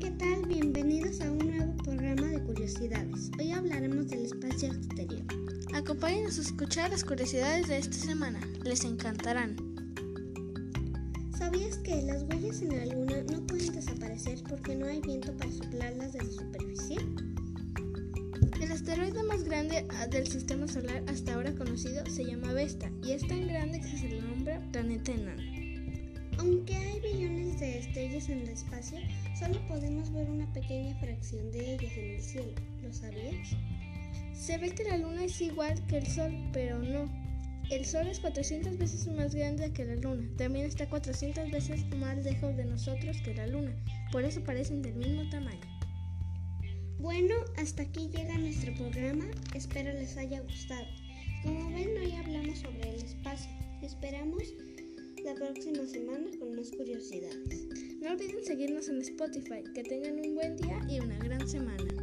¿qué tal? Bienvenidos a un nuevo programa de curiosidades. Hoy hablaremos del espacio exterior. Acompáñenos a escuchar las curiosidades de esta semana. Les encantarán. ¿Sabías que las huellas en la luna no pueden desaparecer porque no hay viento para soplarlas de la superficie? El asteroide más grande ah, del sistema solar hasta ahora conocido se llama Vesta y es tan grande que se le nombra planeta enano. Aunque hay billones de estrellas en el espacio, solo podemos ver una pequeña fracción de ellas en el cielo. ¿Lo sabías? Se ve que la luna es igual que el sol, pero no. El sol es 400 veces más grande que la luna. También está 400 veces más lejos de nosotros que la luna. Por eso parecen del mismo tamaño. Bueno, hasta aquí llega nuestro programa. Espero les haya gustado. Como ven, hoy hablamos sobre el espacio. Esperamos la próxima semana con más curiosidades. No olviden seguirnos en Spotify. Que tengan un buen día y una gran semana.